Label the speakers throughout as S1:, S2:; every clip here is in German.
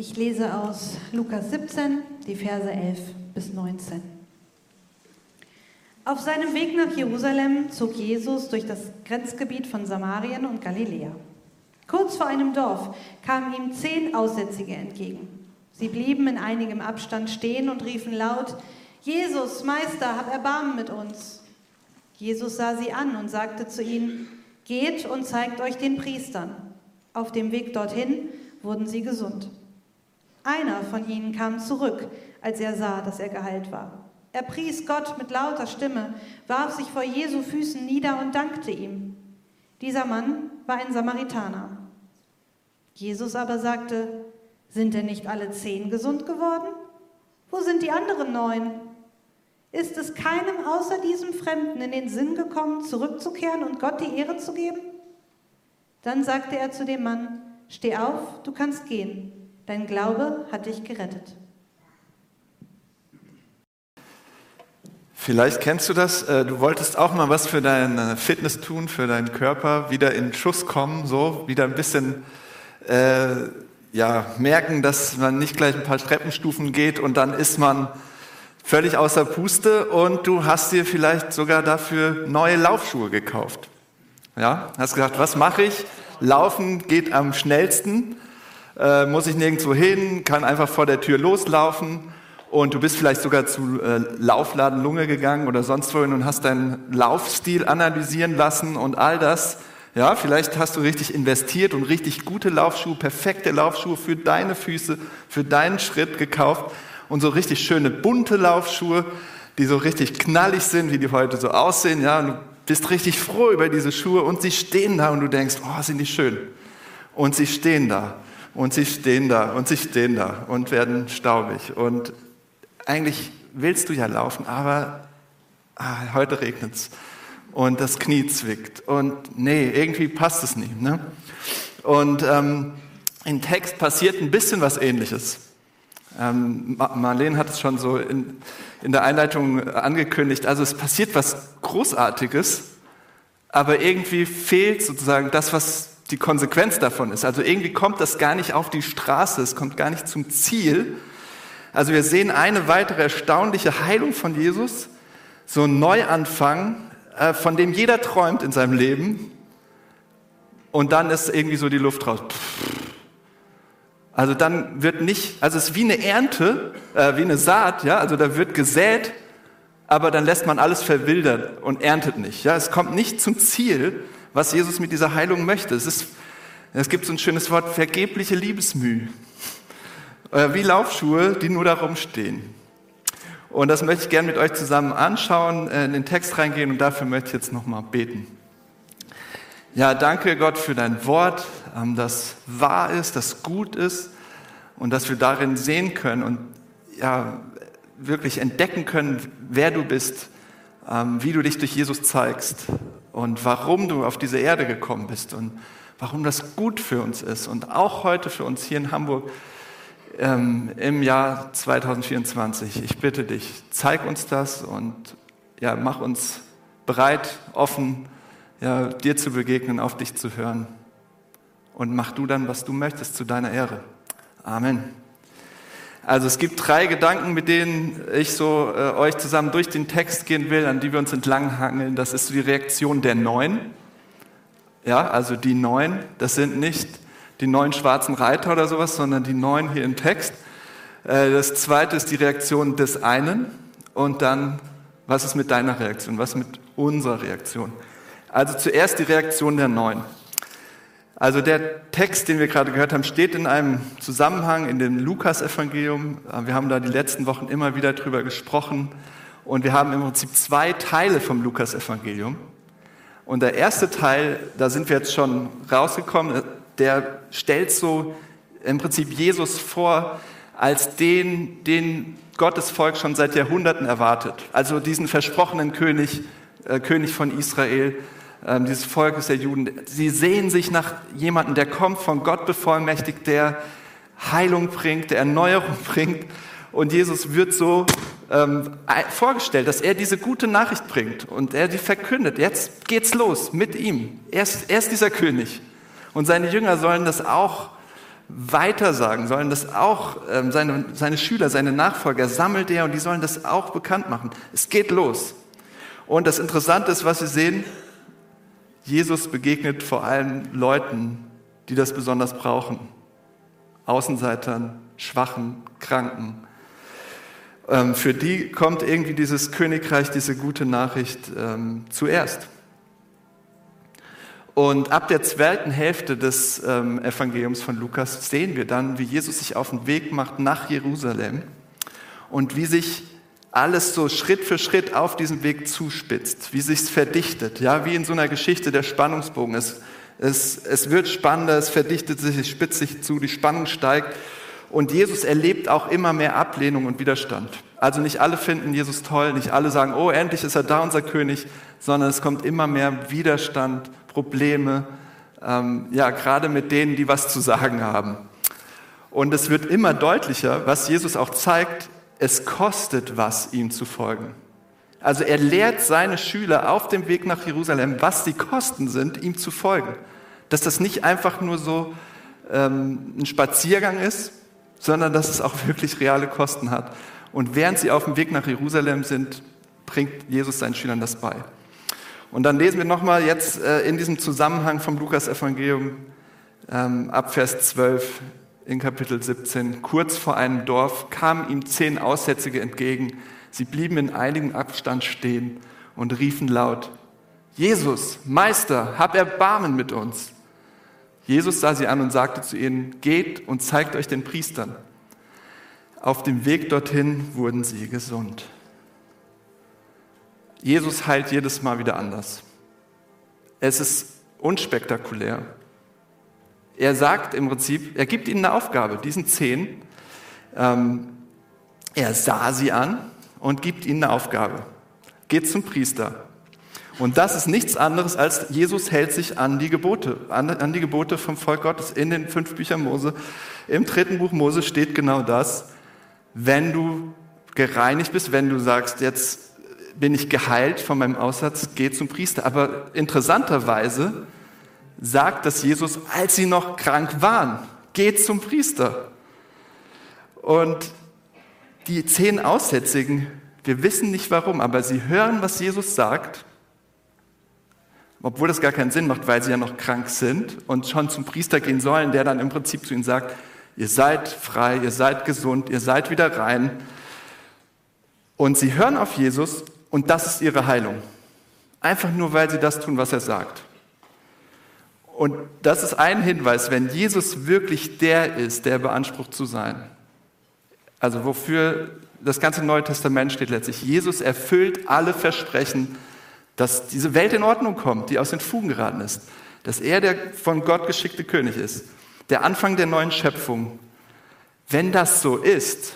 S1: Ich lese aus Lukas 17, die Verse 11 bis 19. Auf seinem Weg nach Jerusalem zog Jesus durch das Grenzgebiet von Samarien und Galiläa. Kurz vor einem Dorf kamen ihm zehn Aussätzige entgegen. Sie blieben in einigem Abstand stehen und riefen laut, Jesus, Meister, hab Erbarmen mit uns. Jesus sah sie an und sagte zu ihnen, Geht und zeigt euch den Priestern. Auf dem Weg dorthin wurden sie gesund. Einer von ihnen kam zurück, als er sah, dass er geheilt war. Er pries Gott mit lauter Stimme, warf sich vor Jesu Füßen nieder und dankte ihm. Dieser Mann war ein Samaritaner. Jesus aber sagte, sind denn nicht alle zehn gesund geworden? Wo sind die anderen neun? Ist es keinem außer diesem Fremden in den Sinn gekommen, zurückzukehren und Gott die Ehre zu geben? Dann sagte er zu dem Mann, steh auf, du kannst gehen, dein Glaube hat dich gerettet.
S2: Vielleicht kennst du das, äh, du wolltest auch mal was für deine Fitness tun, für deinen Körper, wieder in Schuss kommen, so wieder ein bisschen äh, ja, merken, dass man nicht gleich ein paar Treppenstufen geht und dann ist man völlig außer Puste und du hast dir vielleicht sogar dafür neue Laufschuhe gekauft. Ja, hast gesagt, was mache ich? Laufen geht am schnellsten, äh, muss ich nirgendwo hin, kann einfach vor der Tür loslaufen und du bist vielleicht sogar zu äh, Laufladen Lunge gegangen oder sonst wohin und hast deinen Laufstil analysieren lassen und all das. Ja, vielleicht hast du richtig investiert und richtig gute Laufschuhe, perfekte Laufschuhe für deine Füße, für deinen Schritt gekauft und so richtig schöne bunte Laufschuhe, die so richtig knallig sind, wie die heute so aussehen. Ja, du bist richtig froh über diese Schuhe und sie stehen da und du denkst, oh, sind die schön. Und sie stehen da und sie stehen da und sie stehen da und werden staubig. Und eigentlich willst du ja laufen, aber ah, heute regnet es und das Knie zwickt und nee, irgendwie passt es nicht. Ne? Und ähm, im Text passiert ein bisschen was Ähnliches. Ähm, Marlene hat es schon so in, in der Einleitung angekündigt. Also es passiert was Großartiges, aber irgendwie fehlt sozusagen das, was die Konsequenz davon ist. Also irgendwie kommt das gar nicht auf die Straße, es kommt gar nicht zum Ziel. Also wir sehen eine weitere erstaunliche Heilung von Jesus, so ein Neuanfang, äh, von dem jeder träumt in seinem Leben. Und dann ist irgendwie so die Luft raus. Also dann wird nicht, also es ist wie eine Ernte, äh, wie eine Saat, ja, also da wird gesät, aber dann lässt man alles verwildern und erntet nicht. Ja, es kommt nicht zum Ziel, was Jesus mit dieser Heilung möchte. Es ist, es gibt so ein schönes Wort, vergebliche Liebesmüh. Äh, wie Laufschuhe, die nur darum stehen. Und das möchte ich gerne mit euch zusammen anschauen, äh, in den Text reingehen und dafür möchte ich jetzt nochmal beten. Ja, danke Gott für dein Wort, ähm, das wahr ist, das gut ist und dass wir darin sehen können und ja, wirklich entdecken können, wer du bist, ähm, wie du dich durch Jesus zeigst und warum du auf diese Erde gekommen bist und warum das gut für uns ist und auch heute für uns hier in Hamburg ähm, im Jahr 2024. Ich bitte dich, zeig uns das und ja, mach uns bereit, offen, ja, dir zu begegnen, auf dich zu hören. Und mach du dann, was du möchtest, zu deiner Ehre. Amen. Also es gibt drei Gedanken, mit denen ich so äh, euch zusammen durch den Text gehen will, an die wir uns entlanghangeln. Das ist so die Reaktion der Neun. Ja, also die Neun, das sind nicht die neun schwarzen Reiter oder sowas, sondern die Neun hier im Text. Äh, das zweite ist die Reaktion des einen. Und dann, was ist mit deiner Reaktion? Was ist mit unserer Reaktion? Also zuerst die Reaktion der Neun. Also der Text, den wir gerade gehört haben, steht in einem Zusammenhang in dem Lukas-Evangelium. Wir haben da die letzten Wochen immer wieder drüber gesprochen. Und wir haben im Prinzip zwei Teile vom Lukas-Evangelium. Und der erste Teil, da sind wir jetzt schon rausgekommen, der stellt so im Prinzip Jesus vor als den, den Gottes Volk schon seit Jahrhunderten erwartet. Also diesen versprochenen König, äh, König von Israel, dieses Volkes der Juden, sie sehen sich nach jemandem, der kommt, von Gott bevollmächtigt, der Heilung bringt, der Erneuerung bringt. Und Jesus wird so ähm, vorgestellt, dass er diese gute Nachricht bringt und er die verkündet. Jetzt geht's los mit ihm. Er ist, er ist dieser König. Und seine Jünger sollen das auch weitersagen, sollen das auch, ähm, seine, seine Schüler, seine Nachfolger sammelt er und die sollen das auch bekannt machen. Es geht los. Und das Interessante ist, was wir sehen, Jesus begegnet vor allem Leuten, die das besonders brauchen. Außenseitern, Schwachen, Kranken. Ähm, für die kommt irgendwie dieses Königreich, diese gute Nachricht ähm, zuerst. Und ab der zweiten Hälfte des ähm, Evangeliums von Lukas sehen wir dann, wie Jesus sich auf den Weg macht nach Jerusalem und wie sich alles so Schritt für Schritt auf diesem Weg zuspitzt, wie sich es verdichtet, ja, wie in so einer Geschichte der Spannungsbogen. Es, es, es wird spannender, es verdichtet sich, es spitzt sich zu, die Spannung steigt und Jesus erlebt auch immer mehr Ablehnung und Widerstand. Also nicht alle finden Jesus toll, nicht alle sagen, oh, endlich ist er da, unser König, sondern es kommt immer mehr Widerstand, Probleme, ähm, ja, gerade mit denen, die was zu sagen haben. Und es wird immer deutlicher, was Jesus auch zeigt, es kostet was, ihm zu folgen. Also er lehrt seine Schüler auf dem Weg nach Jerusalem, was die Kosten sind, ihm zu folgen. Dass das nicht einfach nur so ähm, ein Spaziergang ist, sondern dass es auch wirklich reale Kosten hat. Und während sie auf dem Weg nach Jerusalem sind, bringt Jesus seinen Schülern das bei. Und dann lesen wir nochmal jetzt äh, in diesem Zusammenhang vom Lukas-Evangelium ähm, ab Vers 12 in Kapitel 17. Kurz vor einem Dorf kamen ihm zehn Aussätzige entgegen. Sie blieben in einigem Abstand stehen und riefen laut, Jesus, Meister, hab Erbarmen mit uns. Jesus sah sie an und sagte zu ihnen, geht und zeigt euch den Priestern. Auf dem Weg dorthin wurden sie gesund. Jesus heilt jedes Mal wieder anders. Es ist unspektakulär. Er sagt im Prinzip, er gibt ihnen eine Aufgabe, diesen zehn. Ähm, er sah sie an und gibt ihnen eine Aufgabe. Geht zum Priester. Und das ist nichts anderes als Jesus hält sich an die Gebote, an, an, die Gebote vom Volk Gottes in den fünf Büchern Mose. Im dritten Buch Mose steht genau das. Wenn du gereinigt bist, wenn du sagst, jetzt bin ich geheilt von meinem Aussatz, geh zum Priester. Aber interessanterweise sagt das Jesus, als sie noch krank waren, geht zum Priester. Und die zehn Aussätzigen, wir wissen nicht warum, aber sie hören, was Jesus sagt, obwohl das gar keinen Sinn macht, weil sie ja noch krank sind und schon zum Priester gehen sollen, der dann im Prinzip zu ihnen sagt, ihr seid frei, ihr seid gesund, ihr seid wieder rein. Und sie hören auf Jesus und das ist ihre Heilung. Einfach nur, weil sie das tun, was er sagt. Und das ist ein Hinweis, wenn Jesus wirklich der ist, der beansprucht zu sein. Also wofür das ganze Neue Testament steht letztlich. Jesus erfüllt alle Versprechen, dass diese Welt in Ordnung kommt, die aus den Fugen geraten ist. Dass er der von Gott geschickte König ist. Der Anfang der neuen Schöpfung. Wenn das so ist,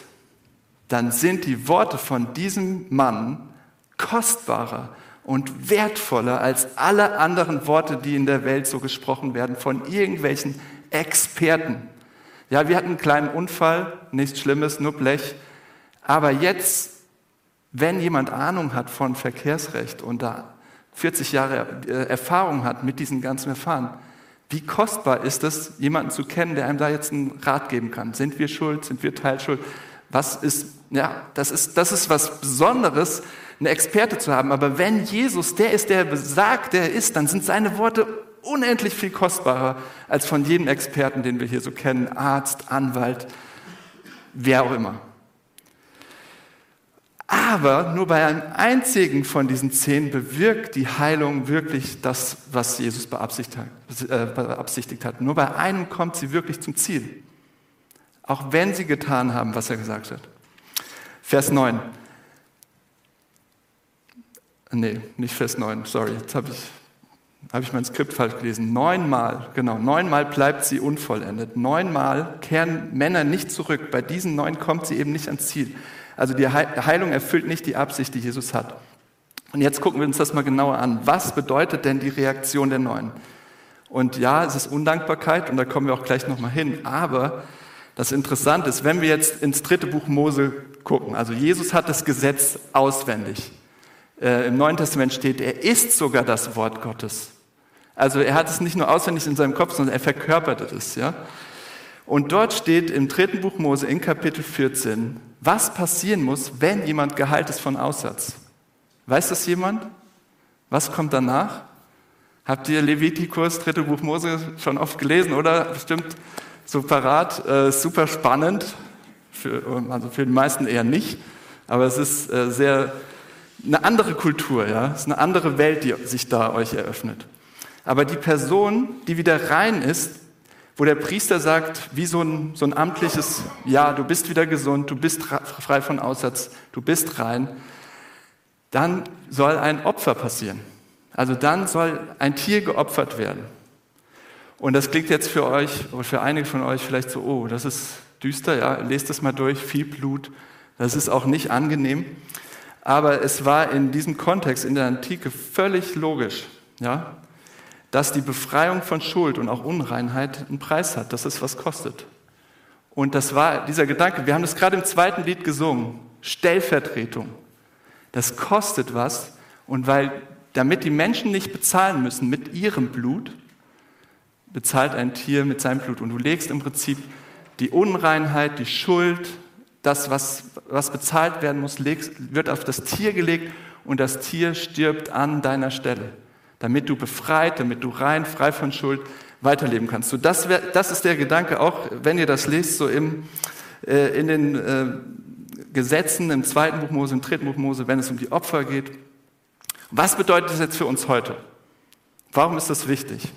S2: dann sind die Worte von diesem Mann kostbarer und wertvoller als alle anderen Worte, die in der Welt so gesprochen werden von irgendwelchen Experten. Ja, wir hatten einen kleinen Unfall, nichts Schlimmes, nur Blech. Aber jetzt, wenn jemand Ahnung hat von Verkehrsrecht und da 40 Jahre äh, Erfahrung hat mit diesen ganzen Verfahren, wie kostbar ist es, jemanden zu kennen, der einem da jetzt einen Rat geben kann? Sind wir schuld? Sind wir teilschuld? Was ist, ja, das ist, das ist was Besonderes, ein Experte zu haben. Aber wenn Jesus der ist, der besagt, der ist, dann sind seine Worte unendlich viel kostbarer als von jedem Experten, den wir hier so kennen, Arzt, Anwalt, wer auch immer. Aber nur bei einem einzigen von diesen zehn bewirkt die Heilung wirklich das, was Jesus beabsichtigt hat. Äh. Nur bei einem kommt sie wirklich zum Ziel. Auch wenn sie getan haben, was er gesagt hat. Vers 9. Nee, nicht Vers 9, sorry, jetzt habe ich, hab ich mein Skript falsch gelesen. Neunmal, genau, neunmal bleibt sie unvollendet. Neunmal kehren Männer nicht zurück. Bei diesen neun kommt sie eben nicht ans Ziel. Also die Heilung erfüllt nicht die Absicht, die Jesus hat. Und jetzt gucken wir uns das mal genauer an. Was bedeutet denn die Reaktion der Neun? Und ja, es ist Undankbarkeit und da kommen wir auch gleich nochmal hin. Aber das Interessante ist, wenn wir jetzt ins dritte Buch Mose gucken, also Jesus hat das Gesetz auswendig äh, im Neuen Testament steht, er ist sogar das Wort Gottes. Also er hat es nicht nur auswendig in seinem Kopf, sondern er verkörperte es. Ja? Und dort steht im dritten Buch Mose in Kapitel 14, was passieren muss, wenn jemand geheilt ist von Aussatz. Weiß das jemand? Was kommt danach? Habt ihr Levitikus, dritte Buch Mose schon oft gelesen, oder? Bestimmt so parat, äh, super spannend, für, also für die meisten eher nicht, aber es ist äh, sehr eine andere Kultur, ja, es ist eine andere Welt, die sich da euch eröffnet. Aber die Person, die wieder rein ist, wo der Priester sagt, wie so ein, so ein amtliches, ja, du bist wieder gesund, du bist frei von Aussatz, du bist rein, dann soll ein Opfer passieren. Also dann soll ein Tier geopfert werden. Und das klingt jetzt für euch oder für einige von euch vielleicht so, oh, das ist düster, ja, lest das mal durch, viel Blut, das ist auch nicht angenehm. Aber es war in diesem Kontext in der Antike völlig logisch, ja, dass die Befreiung von Schuld und auch Unreinheit einen Preis hat, dass es was kostet. Und das war dieser Gedanke, wir haben das gerade im zweiten Lied gesungen, Stellvertretung. Das kostet was und weil, damit die Menschen nicht bezahlen müssen mit ihrem Blut, bezahlt ein Tier mit seinem Blut. Und du legst im Prinzip die Unreinheit, die Schuld, das, was, was bezahlt werden muss, wird auf das Tier gelegt und das Tier stirbt an deiner Stelle, damit du befreit, damit du rein, frei von Schuld weiterleben kannst. So, das, wär, das ist der Gedanke, auch wenn ihr das lest, so im, äh, in den äh, Gesetzen, im zweiten Buch Mose, im dritten Buch Mose, wenn es um die Opfer geht. Was bedeutet das jetzt für uns heute? Warum ist das wichtig?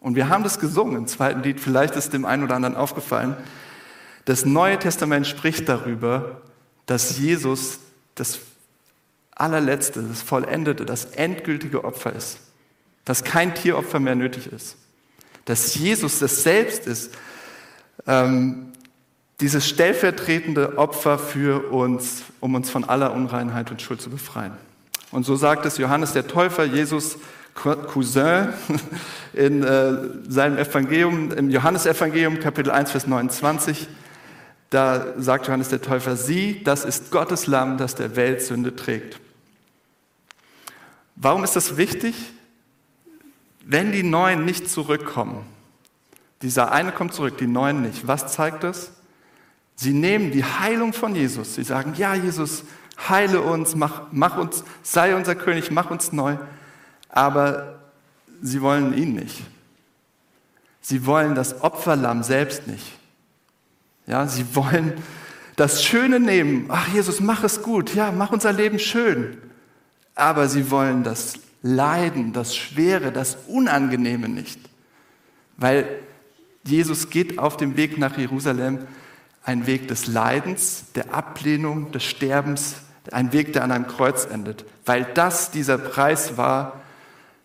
S2: Und wir haben das gesungen im zweiten Lied, vielleicht ist dem einen oder anderen aufgefallen. Das Neue Testament spricht darüber, dass Jesus das allerletzte, das vollendete, das endgültige Opfer ist. Dass kein Tieropfer mehr nötig ist. Dass Jesus das selbst ist, ähm, dieses stellvertretende Opfer für uns, um uns von aller Unreinheit und Schuld zu befreien. Und so sagt es Johannes der Täufer, Jesus Cousin in äh, seinem Evangelium, im Johannesevangelium, Kapitel 1, Vers 29. Da sagt Johannes der Täufer, sie, das ist Gottes Lamm, das der Welt Sünde trägt. Warum ist das wichtig? Wenn die Neuen nicht zurückkommen, dieser eine kommt zurück, die Neuen nicht, was zeigt das? Sie nehmen die Heilung von Jesus. Sie sagen, ja, Jesus, heile uns, mach, mach uns, sei unser König, mach uns neu. Aber sie wollen ihn nicht. Sie wollen das Opferlamm selbst nicht. Ja, sie wollen das Schöne nehmen. Ach, Jesus, mach es gut. Ja, mach unser Leben schön. Aber sie wollen das Leiden, das Schwere, das Unangenehme nicht. Weil Jesus geht auf dem Weg nach Jerusalem ein Weg des Leidens, der Ablehnung, des Sterbens, ein Weg, der an einem Kreuz endet. Weil das dieser Preis war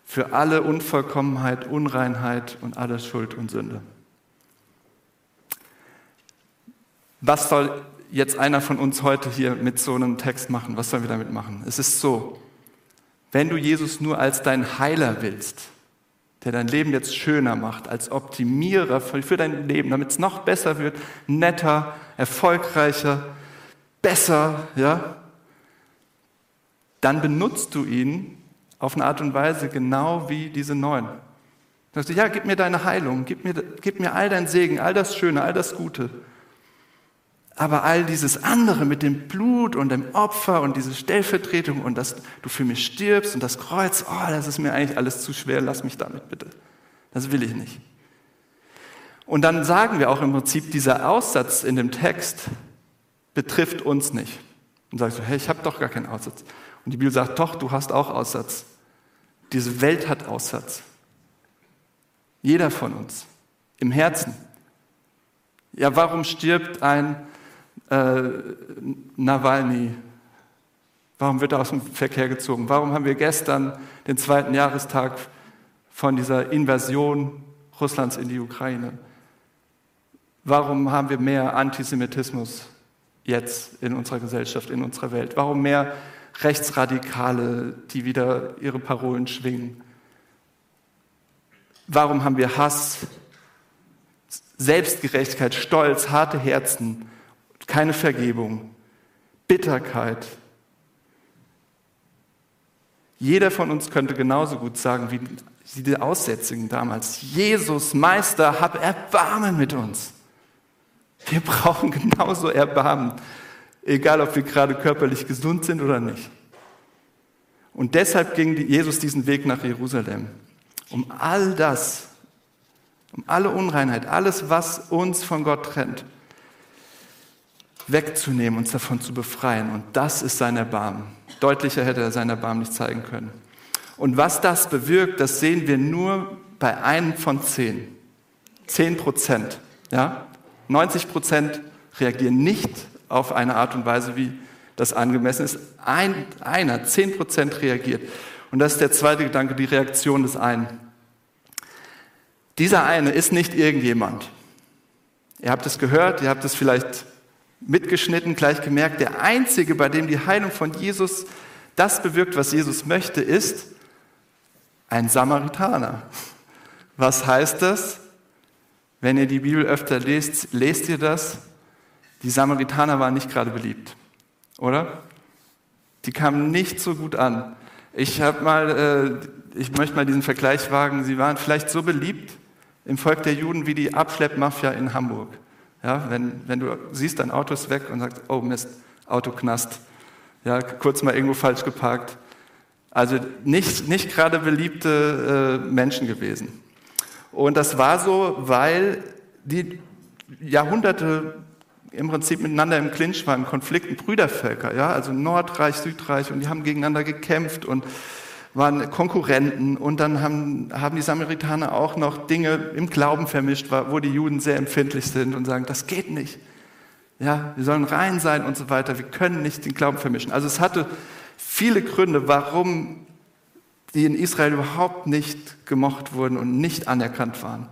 S2: für alle Unvollkommenheit, Unreinheit und alle Schuld und Sünde. Was soll jetzt einer von uns heute hier mit so einem Text machen? Was sollen wir damit machen? Es ist so, wenn du Jesus nur als dein Heiler willst, der dein Leben jetzt schöner macht, als Optimierer für dein Leben, damit es noch besser wird, netter, erfolgreicher, besser, ja, dann benutzt du ihn auf eine Art und Weise genau wie diese Neuen. Du sagst, ja, gib mir deine Heilung, gib mir, gib mir all dein Segen, all das Schöne, all das Gute. Aber all dieses andere mit dem Blut und dem Opfer und diese Stellvertretung und dass du für mich stirbst und das Kreuz, oh, das ist mir eigentlich alles zu schwer, lass mich damit bitte. Das will ich nicht. Und dann sagen wir auch im Prinzip, dieser Aussatz in dem Text betrifft uns nicht. Und sagst du, hey, ich habe doch gar keinen Aussatz. Und die Bibel sagt, doch, du hast auch Aussatz. Diese Welt hat Aussatz. Jeder von uns. Im Herzen. Ja, warum stirbt ein äh, Nawalny, warum wird er aus dem Verkehr gezogen? Warum haben wir gestern den zweiten Jahrestag von dieser Invasion Russlands in die Ukraine? Warum haben wir mehr Antisemitismus jetzt in unserer Gesellschaft, in unserer Welt? Warum mehr Rechtsradikale, die wieder ihre Parolen schwingen? Warum haben wir Hass, Selbstgerechtigkeit, Stolz, harte Herzen? Keine Vergebung, Bitterkeit. Jeder von uns könnte genauso gut sagen wie die Aussätzigen damals, Jesus, Meister, hab Erbarmen mit uns. Wir brauchen genauso Erbarmen, egal ob wir gerade körperlich gesund sind oder nicht. Und deshalb ging Jesus diesen Weg nach Jerusalem, um all das, um alle Unreinheit, alles, was uns von Gott trennt, wegzunehmen, uns davon zu befreien. Und das ist sein Erbarmen. Deutlicher hätte er sein Erbarmen nicht zeigen können. Und was das bewirkt, das sehen wir nur bei einem von zehn. Zehn Prozent. Ja? 90 Prozent reagieren nicht auf eine Art und Weise, wie das angemessen ist. Ein, einer, zehn Prozent reagiert. Und das ist der zweite Gedanke, die Reaktion des einen. Dieser eine ist nicht irgendjemand. Ihr habt es gehört, ihr habt es vielleicht mitgeschnitten, gleich gemerkt. Der einzige, bei dem die Heilung von Jesus das bewirkt, was Jesus möchte, ist ein Samaritaner. Was heißt das? Wenn ihr die Bibel öfter lest, lest ihr das? Die Samaritaner waren nicht gerade beliebt, oder? Die kamen nicht so gut an. Ich habe mal, äh, ich möchte mal diesen Vergleich wagen. Sie waren vielleicht so beliebt im Volk der Juden wie die Abschleppmafia in Hamburg. Ja, wenn, wenn du siehst, dein Auto ist weg und sagst, oh Mist, Autoknast. Ja, kurz mal irgendwo falsch geparkt. Also nicht, nicht gerade beliebte äh, Menschen gewesen. Und das war so, weil die Jahrhunderte im Prinzip miteinander im Clinch waren, Konflikten, Brüdervölker, ja, also Nordreich, Südreich, und die haben gegeneinander gekämpft und waren Konkurrenten. Und dann haben, haben die Samaritaner auch noch Dinge im Glauben vermischt, wo die Juden sehr empfindlich sind und sagen, das geht nicht. Ja, wir sollen rein sein und so weiter. Wir können nicht den Glauben vermischen. Also es hatte viele Gründe, warum die in Israel überhaupt nicht gemocht wurden und nicht anerkannt waren.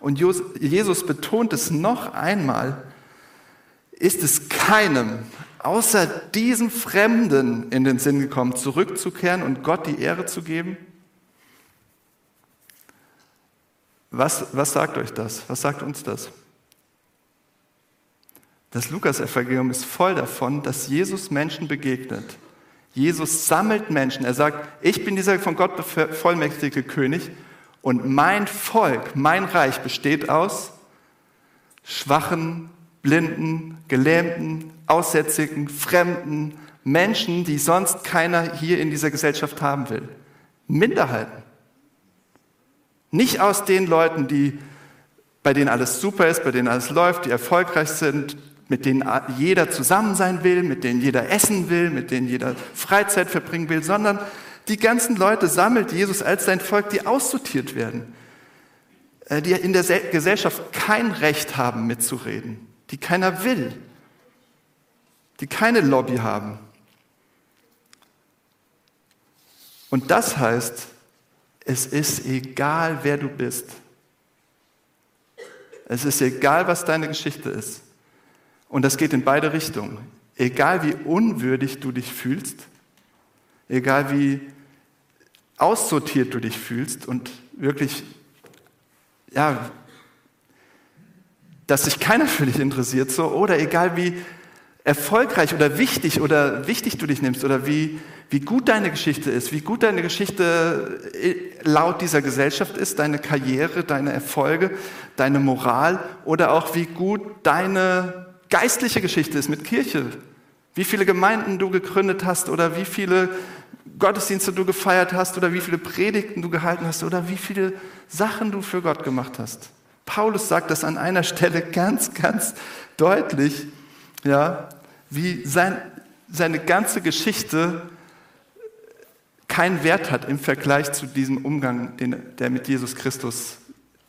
S2: Und Jesus betont es noch einmal, ist es keinem außer diesem Fremden in den Sinn gekommen, zurückzukehren und Gott die Ehre zu geben? Was, was sagt euch das? Was sagt uns das? Das Lukas-Evangelium ist voll davon, dass Jesus Menschen begegnet. Jesus sammelt Menschen. Er sagt, ich bin dieser von Gott bevollmächtigte König und mein Volk, mein Reich besteht aus schwachen, blinden, gelähmten, aussätzigen, fremden Menschen, die sonst keiner hier in dieser Gesellschaft haben will. Minderheiten. Nicht aus den Leuten, die, bei denen alles super ist, bei denen alles läuft, die erfolgreich sind, mit denen jeder zusammen sein will, mit denen jeder essen will, mit denen jeder Freizeit verbringen will, sondern die ganzen Leute sammelt Jesus als sein Volk, die aussortiert werden, äh, die in der Gesellschaft kein Recht haben mitzureden, die keiner will, die keine Lobby haben. Und das heißt, es ist egal, wer du bist. Es ist egal, was deine Geschichte ist. Und das geht in beide Richtungen. Egal wie unwürdig du dich fühlst, egal wie aussortiert du dich fühlst und wirklich, ja, dass sich keiner für dich interessiert, so, oder egal wie erfolgreich oder wichtig oder wichtig du dich nimmst oder wie, wie gut deine Geschichte ist, wie gut deine Geschichte äh, laut dieser Gesellschaft ist, deine Karriere, deine Erfolge, deine Moral oder auch wie gut deine geistliche Geschichte ist mit Kirche. Wie viele Gemeinden du gegründet hast oder wie viele Gottesdienste du gefeiert hast oder wie viele Predigten du gehalten hast oder wie viele Sachen du für Gott gemacht hast. Paulus sagt das an einer Stelle ganz, ganz deutlich, ja, wie sein, seine ganze Geschichte keinen Wert hat im Vergleich zu diesem Umgang, den, der mit Jesus Christus,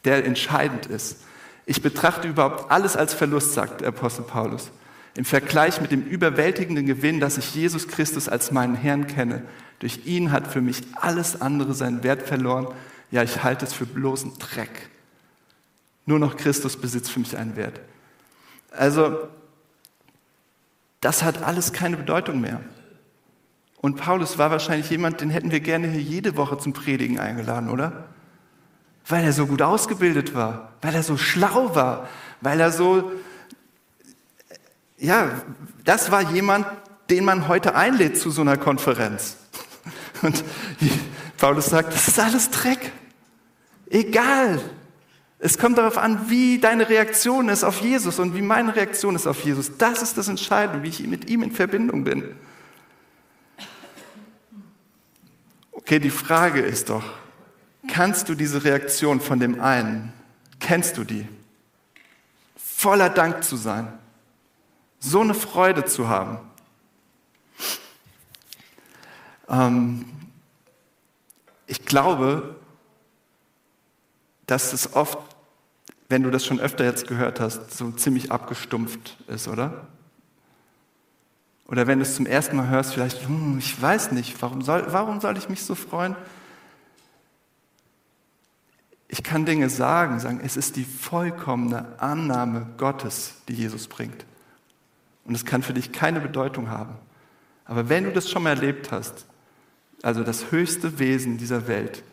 S2: der entscheidend ist. Ich betrachte überhaupt alles als Verlust, sagt der Apostel Paulus. Im Vergleich mit dem überwältigenden Gewinn, dass ich Jesus Christus als meinen Herrn kenne. Durch ihn hat für mich alles andere seinen Wert verloren. Ja, ich halte es für bloßen Dreck. Nur noch Christus besitzt für mich einen Wert. Also, das hat alles keine Bedeutung mehr. Und Paulus war wahrscheinlich jemand, den hätten wir gerne hier jede Woche zum Predigen eingeladen, oder? Weil er so gut ausgebildet war, weil er so schlau war, weil er so, ja, das war jemand, den man heute einlädt zu so einer Konferenz. Und Paulus sagt, das ist alles Dreck. Egal. Es kommt darauf an, wie deine Reaktion ist auf Jesus und wie meine Reaktion ist auf Jesus. Das ist das Entscheidende, wie ich mit ihm in Verbindung bin. Okay, die Frage ist doch, kannst du diese Reaktion von dem einen, kennst du die? Voller Dank zu sein, so eine Freude zu haben. Ähm, ich glaube, dass es oft, wenn du das schon öfter jetzt gehört hast, so ziemlich abgestumpft ist, oder? Oder wenn du es zum ersten Mal hörst, vielleicht, hm, ich weiß nicht, warum soll, warum soll ich mich so freuen? Ich kann Dinge sagen, sagen, es ist die vollkommene Annahme Gottes, die Jesus bringt. Und es kann für dich keine Bedeutung haben. Aber wenn du das schon mal erlebt hast, also das höchste Wesen dieser Welt,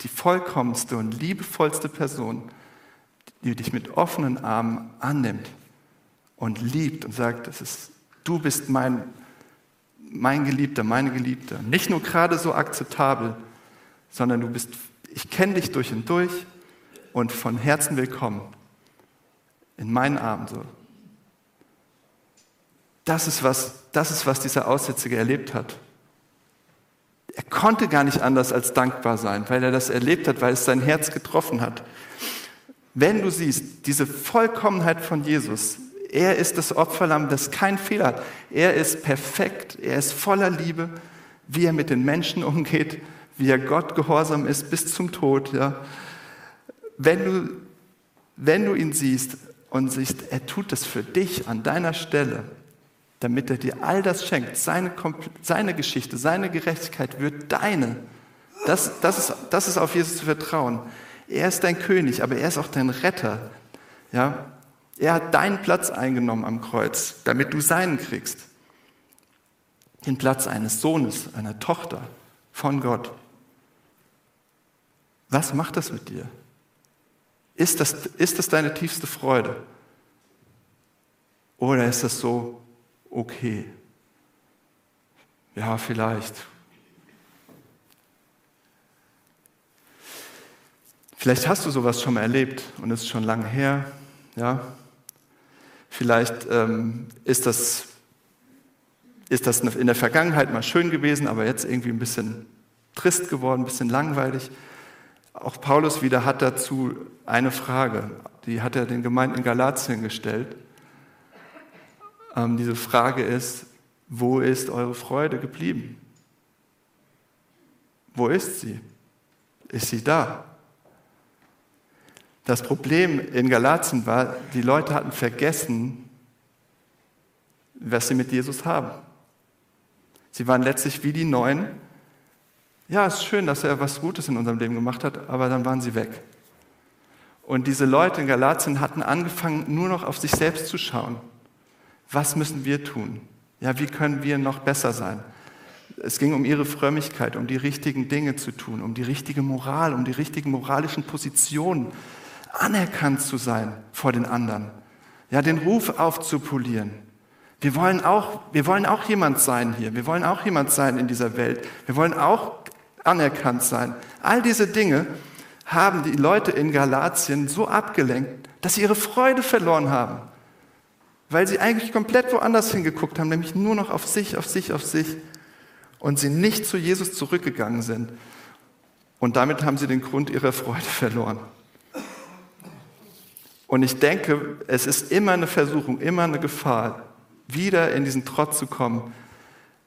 S2: die vollkommenste und liebevollste Person, die dich mit offenen Armen annimmt und liebt und sagt, das ist, du bist mein, mein Geliebter, meine Geliebte. Nicht nur gerade so akzeptabel, sondern du bist, ich kenne dich durch und durch und von Herzen willkommen in meinen Armen so. Das ist was, das ist was dieser Aussätzige erlebt hat er konnte gar nicht anders als dankbar sein, weil er das erlebt hat, weil es sein Herz getroffen hat. Wenn du siehst, diese Vollkommenheit von Jesus, er ist das Opferlamm, das kein Fehler hat. Er ist perfekt, er ist voller Liebe, wie er mit den Menschen umgeht, wie er Gott gehorsam ist bis zum Tod. Ja. Wenn, du, wenn du ihn siehst und siehst, er tut das für dich an deiner Stelle, damit er dir all das schenkt. Seine, seine Geschichte, seine Gerechtigkeit wird deine. Das, das, ist, das ist auf Jesus zu vertrauen. Er ist dein König, aber er ist auch dein Retter. Ja? Er hat deinen Platz eingenommen am Kreuz, damit du seinen kriegst. Den Platz eines Sohnes, einer Tochter von Gott. Was macht das mit dir? Ist das, ist das deine tiefste Freude? Oder ist das so, okay. Ja, vielleicht. Vielleicht hast du sowas schon mal erlebt und es ist schon lange her. Ja? Vielleicht ähm, ist, das, ist das in der Vergangenheit mal schön gewesen, aber jetzt irgendwie ein bisschen trist geworden, ein bisschen langweilig. Auch Paulus wieder hat dazu eine Frage, die hat er den Gemeinden in Galatien gestellt. Ähm, diese Frage ist, wo ist eure Freude geblieben? Wo ist sie? Ist sie da? Das Problem in Galatien war, die Leute hatten vergessen, was sie mit Jesus haben. Sie waren letztlich wie die Neuen. Ja, es ist schön, dass er was Gutes in unserem Leben gemacht hat, aber dann waren sie weg. Und diese Leute in Galatien hatten angefangen, nur noch auf sich selbst zu schauen was müssen wir tun? Ja, wie können wir noch besser sein? Es ging um ihre Frömmigkeit, um die richtigen Dinge zu tun, um die richtige Moral, um die richtigen moralischen Positionen, anerkannt zu sein vor den anderen. Ja, den Ruf aufzupolieren. Wir wollen auch, wir wollen auch jemand sein hier. Wir wollen auch jemand sein in dieser Welt. Wir wollen auch anerkannt sein. All diese Dinge haben die Leute in Galatien so abgelenkt, dass sie ihre Freude verloren haben weil sie eigentlich komplett woanders hingeguckt haben, nämlich nur noch auf sich, auf sich, auf sich und sie nicht zu Jesus zurückgegangen sind. Und damit haben sie den Grund ihrer Freude verloren. Und ich denke, es ist immer eine Versuchung, immer eine Gefahr, wieder in diesen Trott zu kommen,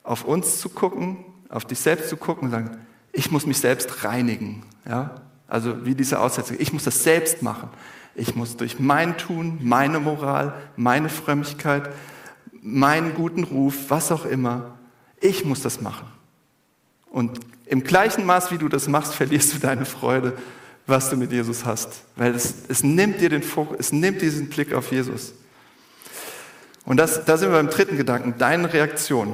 S2: auf uns zu gucken, auf dich selbst zu gucken und sagen, ich muss mich selbst reinigen. Ja? Also wie diese Aussetzung, ich muss das selbst machen. Ich muss durch mein Tun, meine Moral, meine Frömmigkeit, meinen guten Ruf, was auch immer, ich muss das machen. Und im gleichen Maß, wie du das machst, verlierst du deine Freude, was du mit Jesus hast. Weil es, es nimmt dir den Fokus, es nimmt diesen Blick auf Jesus. Und das, da sind wir beim dritten Gedanken, deine Reaktion.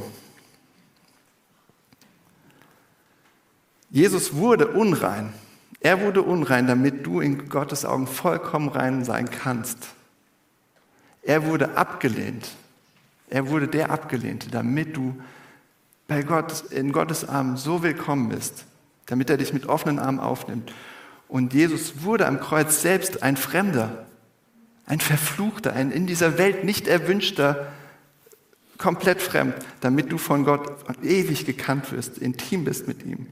S2: Jesus wurde unrein er wurde unrein, damit du in Gottes Augen vollkommen rein sein kannst. Er wurde abgelehnt. Er wurde der Abgelehnte, damit du bei Gott, in Gottes Armen so willkommen bist, damit er dich mit offenen Armen aufnimmt. Und Jesus wurde am Kreuz selbst ein Fremder, ein Verfluchter, ein in dieser Welt nicht erwünschter, komplett fremd, damit du von Gott ewig gekannt wirst, intim bist mit ihm.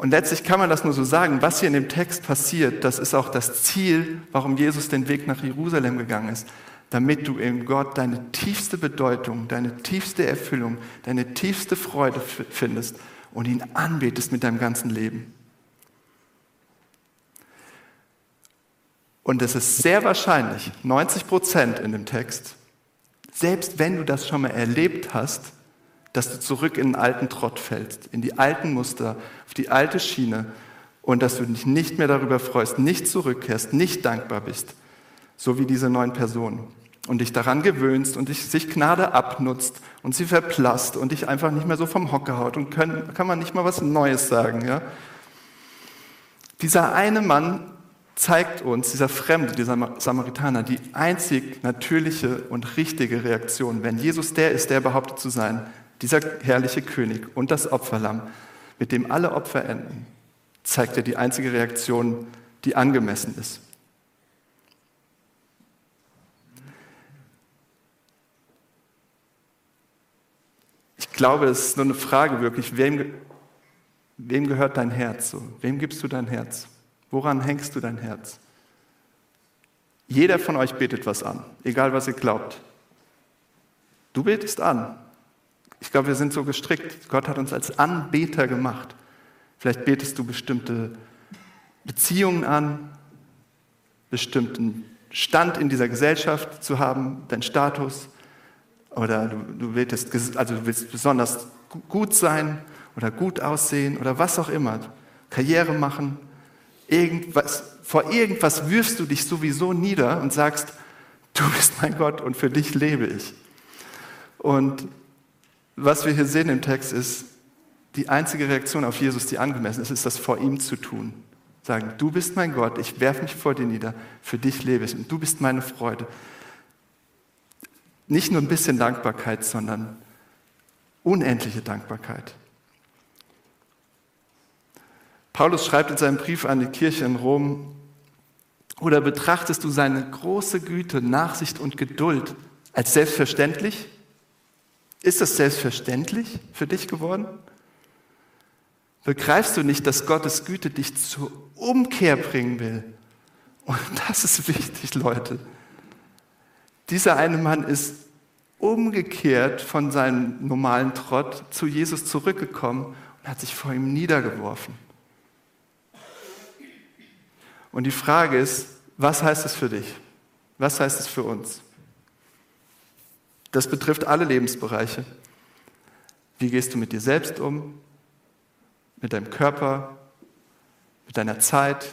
S2: Und letztlich kann man das nur so sagen, was hier in dem Text passiert, das ist auch das Ziel, warum Jesus den Weg nach Jerusalem gegangen ist, damit du in Gott deine tiefste Bedeutung, deine tiefste Erfüllung, deine tiefste Freude findest und ihn anbetest mit deinem ganzen Leben. Und es ist sehr wahrscheinlich, 90 Prozent in dem Text, selbst wenn du das schon mal erlebt hast, dass du zurück in den alten Trott fällst, in die alten Muster, auf die alte Schiene und dass du dich nicht mehr darüber freust, nicht zurückkehrst, nicht dankbar bist, so wie diese neuen Personen und dich daran gewöhnst und dich, sich Gnade abnutzt und sie verblasst und dich einfach nicht mehr so vom Hocker haut und können, kann man nicht mal was Neues sagen. Ja? Dieser eine Mann zeigt uns, dieser Fremde, dieser Samaritaner, die einzig natürliche und richtige Reaktion, wenn Jesus der ist, der behauptet zu sein, dieser herrliche König und das Opferlamm, mit dem alle Opfer enden, zeigt er die einzige Reaktion, die angemessen ist. Ich glaube, es ist nur eine Frage wirklich, wem, wem gehört dein Herz? So? Wem gibst du dein Herz? Woran hängst du dein Herz? Jeder von euch betet was an, egal was ihr glaubt. Du betest an, ich glaube, wir sind so gestrickt. Gott hat uns als Anbeter gemacht. Vielleicht betest du bestimmte Beziehungen an, bestimmten Stand in dieser Gesellschaft zu haben, dein Status. Oder du, du, betest, also du willst besonders gut sein oder gut aussehen oder was auch immer. Karriere machen. Irgendwas, vor irgendwas wirfst du dich sowieso nieder und sagst, du bist mein Gott und für dich lebe ich. Und was wir hier sehen im Text ist, die einzige Reaktion auf Jesus, die angemessen ist, ist das vor ihm zu tun. Sagen, du bist mein Gott, ich werfe mich vor dir nieder, für dich lebe ich und du bist meine Freude. Nicht nur ein bisschen Dankbarkeit, sondern unendliche Dankbarkeit. Paulus schreibt in seinem Brief an die Kirche in Rom, oder betrachtest du seine große Güte, Nachsicht und Geduld als selbstverständlich? Ist das selbstverständlich für dich geworden? Begreifst du nicht, dass Gottes Güte dich zur Umkehr bringen will? Und das ist wichtig, Leute. Dieser eine Mann ist umgekehrt von seinem normalen Trott zu Jesus zurückgekommen und hat sich vor ihm niedergeworfen. Und die Frage ist, was heißt es für dich? Was heißt es für uns? Das betrifft alle Lebensbereiche. Wie gehst du mit dir selbst um? Mit deinem Körper? Mit deiner Zeit?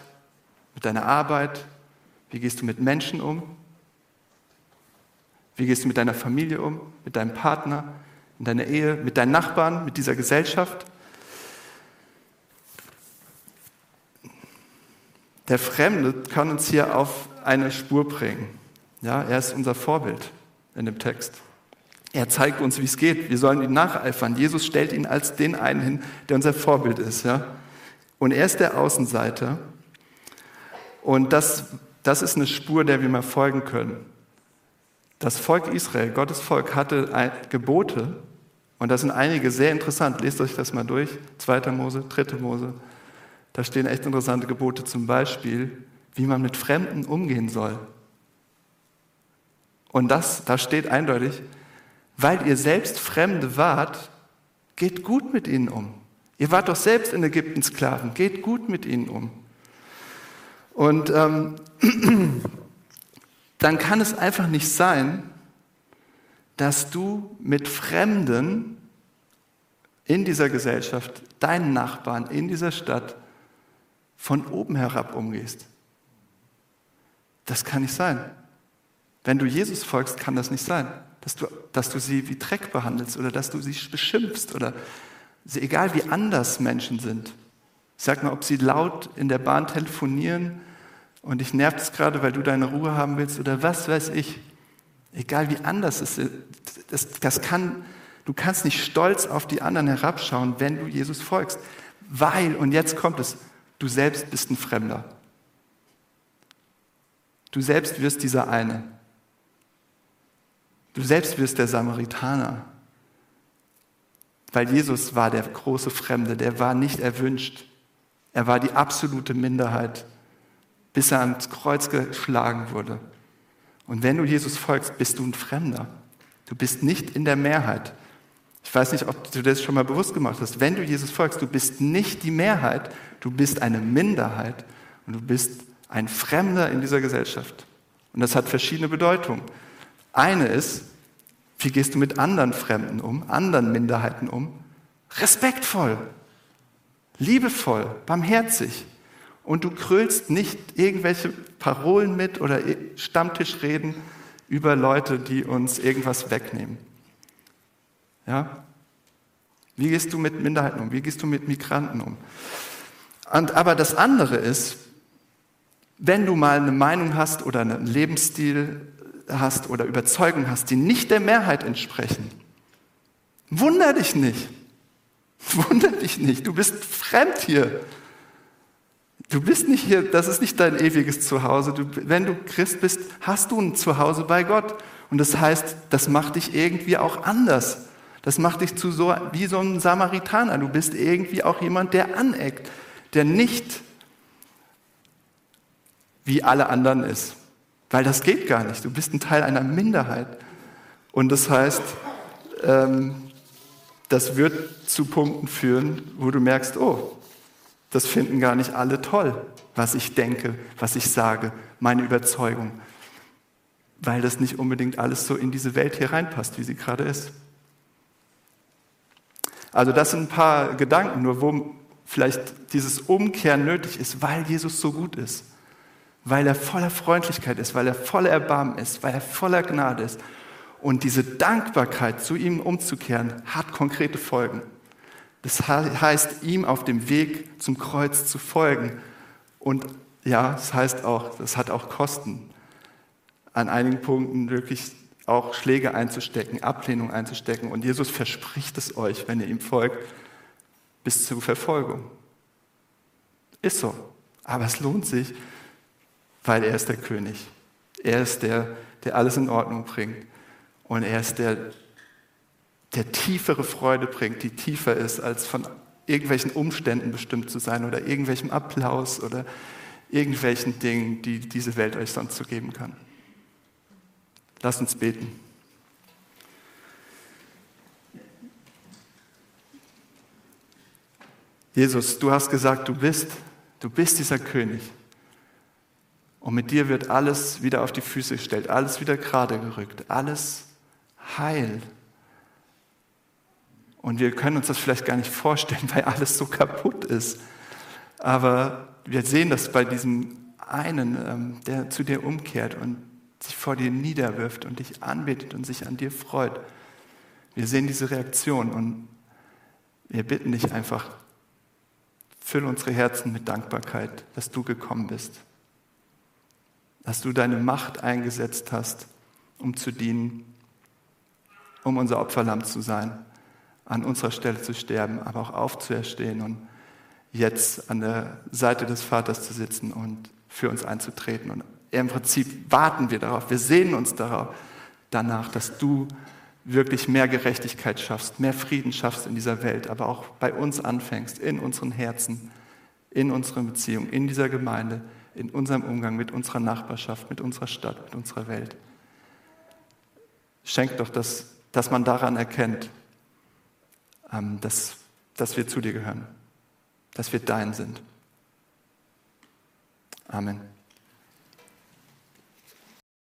S2: Mit deiner Arbeit? Wie gehst du mit Menschen um? Wie gehst du mit deiner Familie um? Mit deinem Partner? In deiner Ehe? Mit deinen Nachbarn? Mit dieser Gesellschaft? Der Fremde kann uns hier auf eine Spur bringen. Ja, er ist unser Vorbild in dem Text. Er zeigt uns, wie es geht. Wir sollen ihn nacheifern. Jesus stellt ihn als den einen hin, der unser Vorbild ist. Ja? Und er ist der Außenseiter. Und das, das ist eine Spur, der wir mal folgen können. Das Volk Israel, Gottes Volk, hatte Gebote. Und das sind einige sehr interessant. Lest euch das mal durch. 2. Mose, 3. Mose. Da stehen echt interessante Gebote. Zum Beispiel, wie man mit Fremden umgehen soll. Und das, da steht eindeutig, weil ihr selbst Fremde wart, geht gut mit ihnen um. Ihr wart doch selbst in Ägypten Sklaven, geht gut mit ihnen um. Und ähm, dann kann es einfach nicht sein, dass du mit Fremden in dieser Gesellschaft, deinen Nachbarn in dieser Stadt von oben herab umgehst. Das kann nicht sein. Wenn du Jesus folgst, kann das nicht sein dass du, dass du sie wie Dreck behandelst oder dass du sie beschimpfst oder sie, egal wie anders Menschen sind. Sag mal, ob sie laut in der Bahn telefonieren und dich nervt es gerade, weil du deine Ruhe haben willst oder was weiß ich. Egal wie anders es ist, das, das kann, du kannst nicht stolz auf die anderen herabschauen, wenn du Jesus folgst. Weil, und jetzt kommt es, du selbst bist ein Fremder. Du selbst wirst dieser eine. Du selbst wirst der Samaritaner. Weil Jesus war der große Fremde, der war nicht erwünscht. Er war die absolute Minderheit, bis er ans Kreuz geschlagen wurde. Und wenn du Jesus folgst, bist du ein Fremder. Du bist nicht in der Mehrheit. Ich weiß nicht, ob du das schon mal bewusst gemacht hast. Wenn du Jesus folgst, du bist nicht die Mehrheit, du bist eine Minderheit und du bist ein Fremder in dieser Gesellschaft. Und das hat verschiedene Bedeutungen. Eine ist, wie gehst du mit anderen Fremden um, anderen Minderheiten um? Respektvoll, liebevoll, barmherzig. Und du krölst nicht irgendwelche Parolen mit oder Stammtischreden über Leute, die uns irgendwas wegnehmen. Ja? Wie gehst du mit Minderheiten um? Wie gehst du mit Migranten um? Und, aber das andere ist, wenn du mal eine Meinung hast oder einen Lebensstil hast oder Überzeugung hast, die nicht der Mehrheit entsprechen, wunder dich nicht. Wunder dich nicht. Du bist fremd hier. Du bist nicht hier, das ist nicht dein ewiges Zuhause. Du, wenn du Christ bist, hast du ein Zuhause bei Gott. Und das heißt, das macht dich irgendwie auch anders. Das macht dich zu so, wie so ein Samaritaner. Du bist irgendwie auch jemand, der aneckt, der nicht wie alle anderen ist. Weil das geht gar nicht. Du bist ein Teil einer Minderheit. Und das heißt, ähm, das wird zu Punkten führen, wo du merkst, oh, das finden gar nicht alle toll, was ich denke, was ich sage, meine Überzeugung. Weil das nicht unbedingt alles so in diese Welt hier reinpasst, wie sie gerade ist. Also das sind ein paar Gedanken, nur wo vielleicht dieses Umkehren nötig ist, weil Jesus so gut ist weil er voller Freundlichkeit ist, weil er voller Erbarmen ist, weil er voller Gnade ist. Und diese Dankbarkeit, zu ihm umzukehren, hat konkrete Folgen. Das heißt, ihm auf dem Weg zum Kreuz zu folgen. Und ja, das heißt auch, das hat auch Kosten. An einigen Punkten wirklich auch Schläge einzustecken, Ablehnung einzustecken. Und Jesus verspricht es euch, wenn ihr ihm folgt, bis zur Verfolgung. Ist so. Aber es lohnt sich, weil er ist der König. Er ist der, der alles in Ordnung bringt. Und er ist der, der tiefere Freude bringt, die tiefer ist, als von irgendwelchen Umständen bestimmt zu sein oder irgendwelchem Applaus oder irgendwelchen Dingen, die diese Welt euch sonst so geben kann. Lasst uns beten. Jesus, du hast gesagt, du bist, du bist dieser König. Und mit dir wird alles wieder auf die Füße gestellt, alles wieder gerade gerückt, alles heil. Und wir können uns das vielleicht gar nicht vorstellen, weil alles so kaputt ist. Aber wir sehen das bei diesem einen, ähm, der zu dir umkehrt und sich vor dir niederwirft und dich anbetet und sich an dir freut. Wir sehen diese Reaktion und wir bitten dich einfach, füll unsere Herzen mit Dankbarkeit, dass du gekommen bist dass du deine Macht eingesetzt hast, um zu dienen, um unser Opferlamm zu sein, an unserer Stelle zu sterben, aber auch aufzuerstehen und jetzt an der Seite des Vaters zu sitzen und für uns einzutreten. Und im Prinzip warten wir darauf, wir sehen uns darauf, danach, dass du wirklich mehr Gerechtigkeit schaffst, mehr Frieden schaffst in dieser Welt, aber auch bei uns anfängst, in unseren Herzen, in unseren Beziehungen, in dieser Gemeinde, in unserem Umgang mit unserer Nachbarschaft, mit unserer Stadt, mit unserer Welt. Schenk doch, dass, dass man daran erkennt, ähm, dass, dass wir zu dir gehören, dass wir dein sind. Amen.